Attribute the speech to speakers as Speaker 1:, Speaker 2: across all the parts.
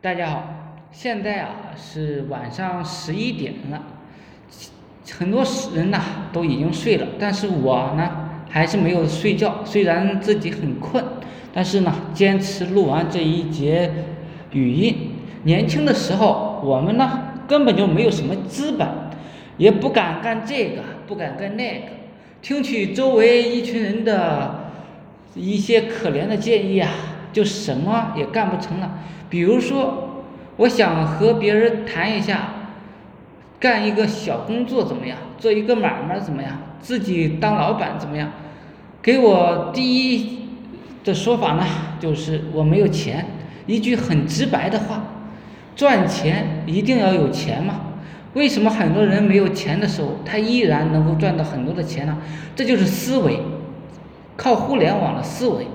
Speaker 1: 大家好，现在啊是晚上十一点了，很多人呐都已经睡了，但是我呢还是没有睡觉。虽然自己很困，但是呢坚持录完这一节语音。年轻的时候，我们呢根本就没有什么资本，也不敢干这个，不敢干那个，听取周围一群人的一些可怜的建议啊，就什么也干不成了。比如说，我想和别人谈一下，干一个小工作怎么样？做一个买卖怎么样？自己当老板怎么样？给我第一的说法呢，就是我没有钱，一句很直白的话，赚钱一定要有钱嘛？为什么很多人没有钱的时候，他依然能够赚到很多的钱呢？这就是思维，靠互联网的思维，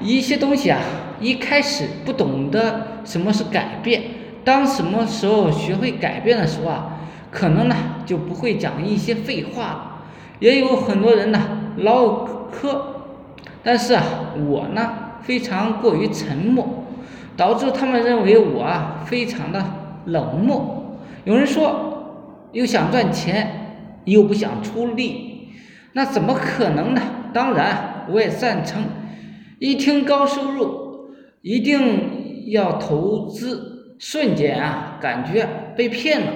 Speaker 1: 一些东西啊。一开始不懂得什么是改变，当什么时候学会改变的时候啊，可能呢就不会讲一些废话了。也有很多人呢唠嗑，但是啊我呢非常过于沉默，导致他们认为我啊非常的冷漠。有人说又想赚钱又不想出力，那怎么可能呢？当然我也赞成。一听高收入。一定要投资，瞬间啊，感觉被骗了，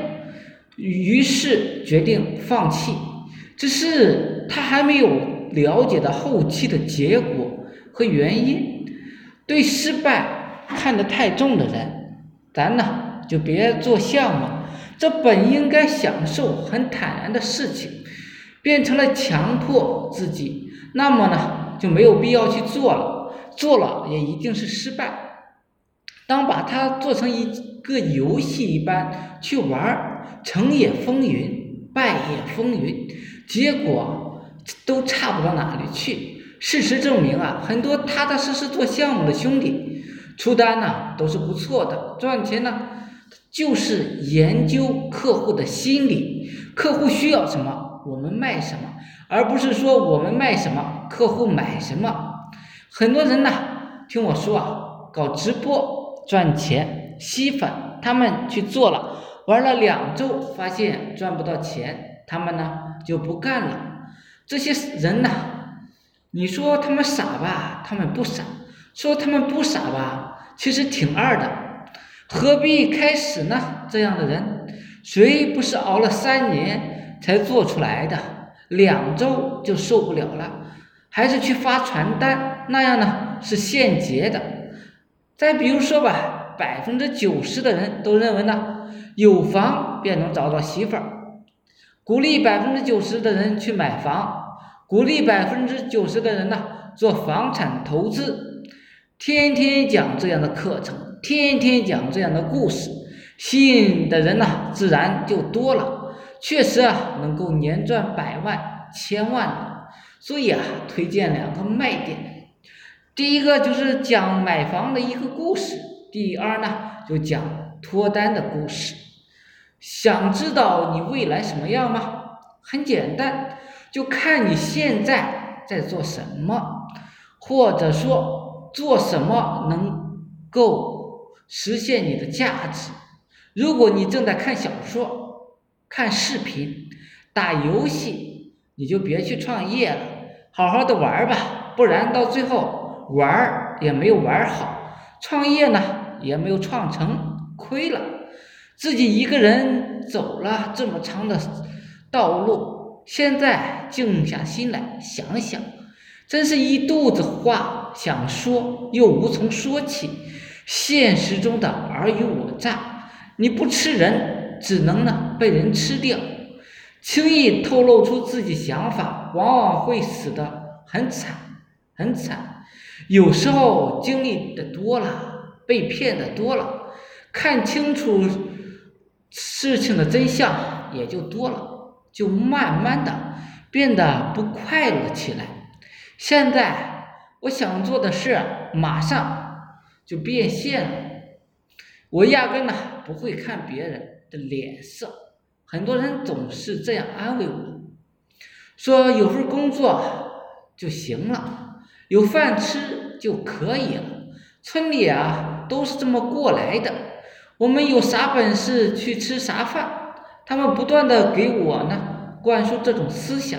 Speaker 1: 于是决定放弃。只是他还没有了解到后期的结果和原因。对失败看得太重的人，咱呢就别做项目。这本应该享受、很坦然的事情，变成了强迫自己，那么呢就没有必要去做了。做了也一定是失败。当把它做成一个游戏一般去玩，成也风云，败也风云，结果都差不到哪里去。事实证明啊，很多踏踏实实做项目的兄弟，出单呢都是不错的，赚钱呢就是研究客户的心理，客户需要什么，我们卖什么，而不是说我们卖什么，客户买什么。很多人呢，听我说啊，搞直播赚钱吸粉，他们去做了，玩了两周，发现赚不到钱，他们呢就不干了。这些人呢，你说他们傻吧，他们不傻；说他们不傻吧，其实挺二的。何必开始呢？这样的人，谁不是熬了三年才做出来的？两周就受不了了。还是去发传单，那样呢是现结的。再比如说吧，百分之九十的人都认为呢，有房便能找到媳妇儿，鼓励百分之九十的人去买房，鼓励百分之九十的人呢做房产投资，天天讲这样的课程，天天讲这样的故事，吸引的人呢自然就多了，确实啊能够年赚百万、千万。所以啊，推荐两个卖点。第一个就是讲买房的一个故事，第二呢就讲脱单的故事。想知道你未来什么样吗？很简单，就看你现在在做什么，或者说做什么能够实现你的价值。如果你正在看小说、看视频、打游戏，你就别去创业了。好好的玩吧，不然到最后玩也没有玩好，创业呢也没有创成，亏了。自己一个人走了这么长的道路，现在静下心来想想，真是一肚子话想说，又无从说起。现实中的尔虞我诈，你不吃人，只能呢被人吃掉。轻易透露出自己想法，往往会死得很惨，很惨。有时候经历的多了，被骗的多了，看清楚事情的真相也就多了，就慢慢的变得不快乐起来。现在我想做的事马上就变现了，我压根呢不会看别人的脸色。很多人总是这样安慰我，说有份工作就行了，有饭吃就可以了。村里啊都是这么过来的。我们有啥本事去吃啥饭？他们不断的给我呢灌输这种思想，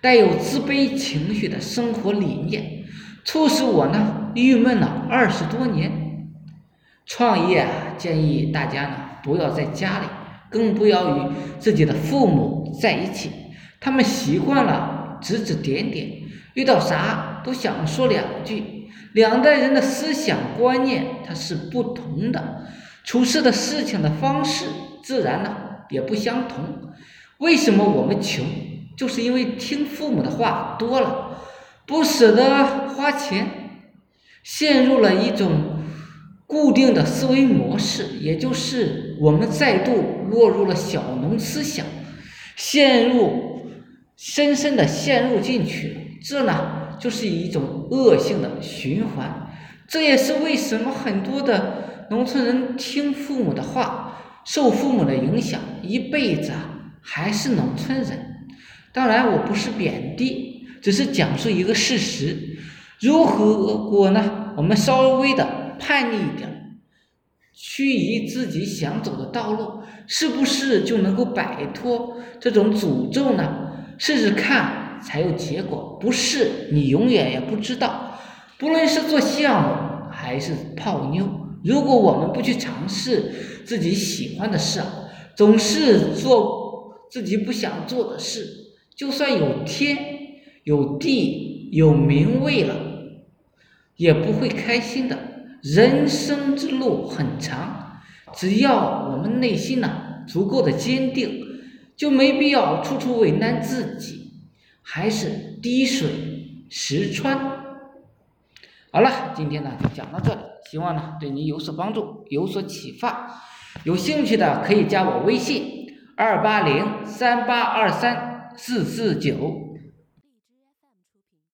Speaker 1: 带有自卑情绪的生活理念，促使我呢郁闷了二十多年。创业啊，建议大家呢不要在家里，更不要与自己的父母在一起，他们习惯了指指点点，遇到啥都想说两句。两代人的思想观念它是不同的，处事的事情的方式自然呢也不相同。为什么我们穷？就是因为听父母的话多了，不舍得花钱，陷入了一种固定的思维模式，也就是我们再度落入了小农思想，陷入深深的陷入进去，这呢？就是一种恶性的循环，这也是为什么很多的农村人听父母的话，受父母的影响，一辈子啊还是农村人。当然，我不是贬低，只是讲述一个事实。如果呢，我们稍微的叛逆一点，趋于自己想走的道路，是不是就能够摆脱这种诅咒呢？试试看。才有结果，不是你永远也不知道。不论是做项目还是泡妞，如果我们不去尝试自己喜欢的事，总是做自己不想做的事，就算有天有地有名位了，也不会开心的。人生之路很长，只要我们内心呢足够的坚定，就没必要处处为难自己。还是滴水石穿。好了，今天呢就讲到这里，希望呢对你有所帮助，有所启发。有兴趣的可以加我微信：二八零三八二三四四九。